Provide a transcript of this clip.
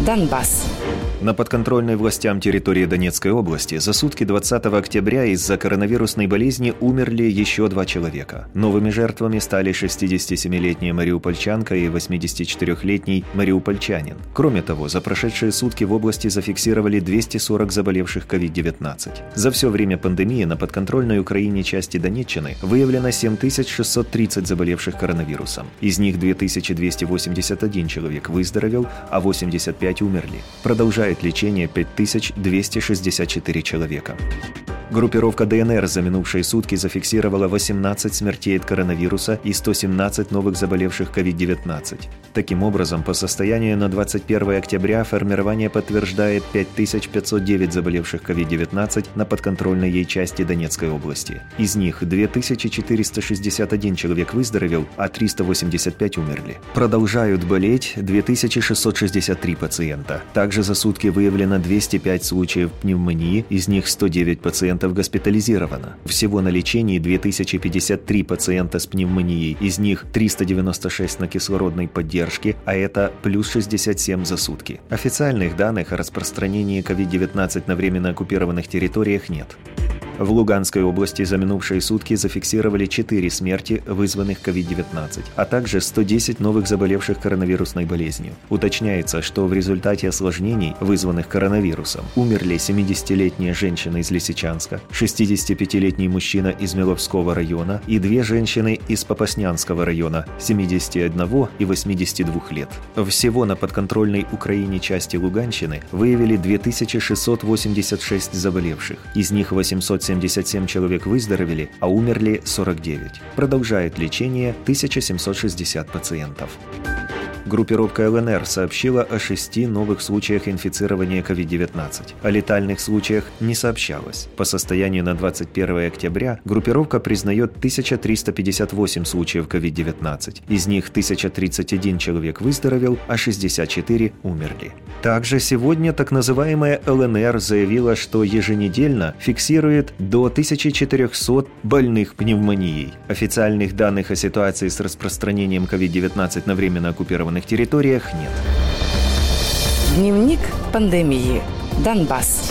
Донбасс. На подконтрольной властям территории Донецкой области за сутки 20 октября из-за коронавирусной болезни умерли еще два человека. Новыми жертвами стали 67-летняя мариупольчанка и 84-летний мариупольчанин. Кроме того, за прошедшие сутки в области зафиксировали 240 заболевших COVID-19. За все время пандемии на подконтрольной Украине части Донеччины выявлено 7630 заболевших коронавирусом. Из них 2281 человек выздоровел, а 85 умерли. Продолжает продолжает лечение 5264 человека. Группировка ДНР за минувшие сутки зафиксировала 18 смертей от коронавируса и 117 новых заболевших COVID-19. Таким образом, по состоянию на 21 октября формирование подтверждает 5509 заболевших COVID-19 на подконтрольной ей части Донецкой области. Из них 2461 человек выздоровел, а 385 умерли. Продолжают болеть 2663 пациента. Также за сутки выявлено 205 случаев пневмонии, из них 109 пациентов пациентов госпитализировано. Всего на лечении 2053 пациента с пневмонией, из них 396 на кислородной поддержке, а это плюс 67 за сутки. Официальных данных о распространении COVID-19 на временно оккупированных территориях нет. В Луганской области за минувшие сутки зафиксировали 4 смерти, вызванных COVID-19, а также 110 новых заболевших коронавирусной болезнью. Уточняется, что в результате осложнений, вызванных коронавирусом, умерли 70-летняя женщина из Лисичанска, 65-летний мужчина из Миловского района и две женщины из Попаснянского района 71 и 82 лет. Всего на подконтрольной Украине части Луганщины выявили 2686 заболевших, из них 800 577 человек выздоровели, а умерли 49. Продолжает лечение 1760 пациентов. Группировка ЛНР сообщила о шести новых случаях инфицирования COVID-19. О летальных случаях не сообщалось. По состоянию на 21 октября группировка признает 1358 случаев COVID-19. Из них 1031 человек выздоровел, а 64 умерли. Также сегодня так называемая ЛНР заявила, что еженедельно фиксирует до 1400 больных пневмонией. Официальных данных о ситуации с распространением COVID-19 на временно оккупированных оккупированных территориях нет. Дневник пандемии. Донбасс.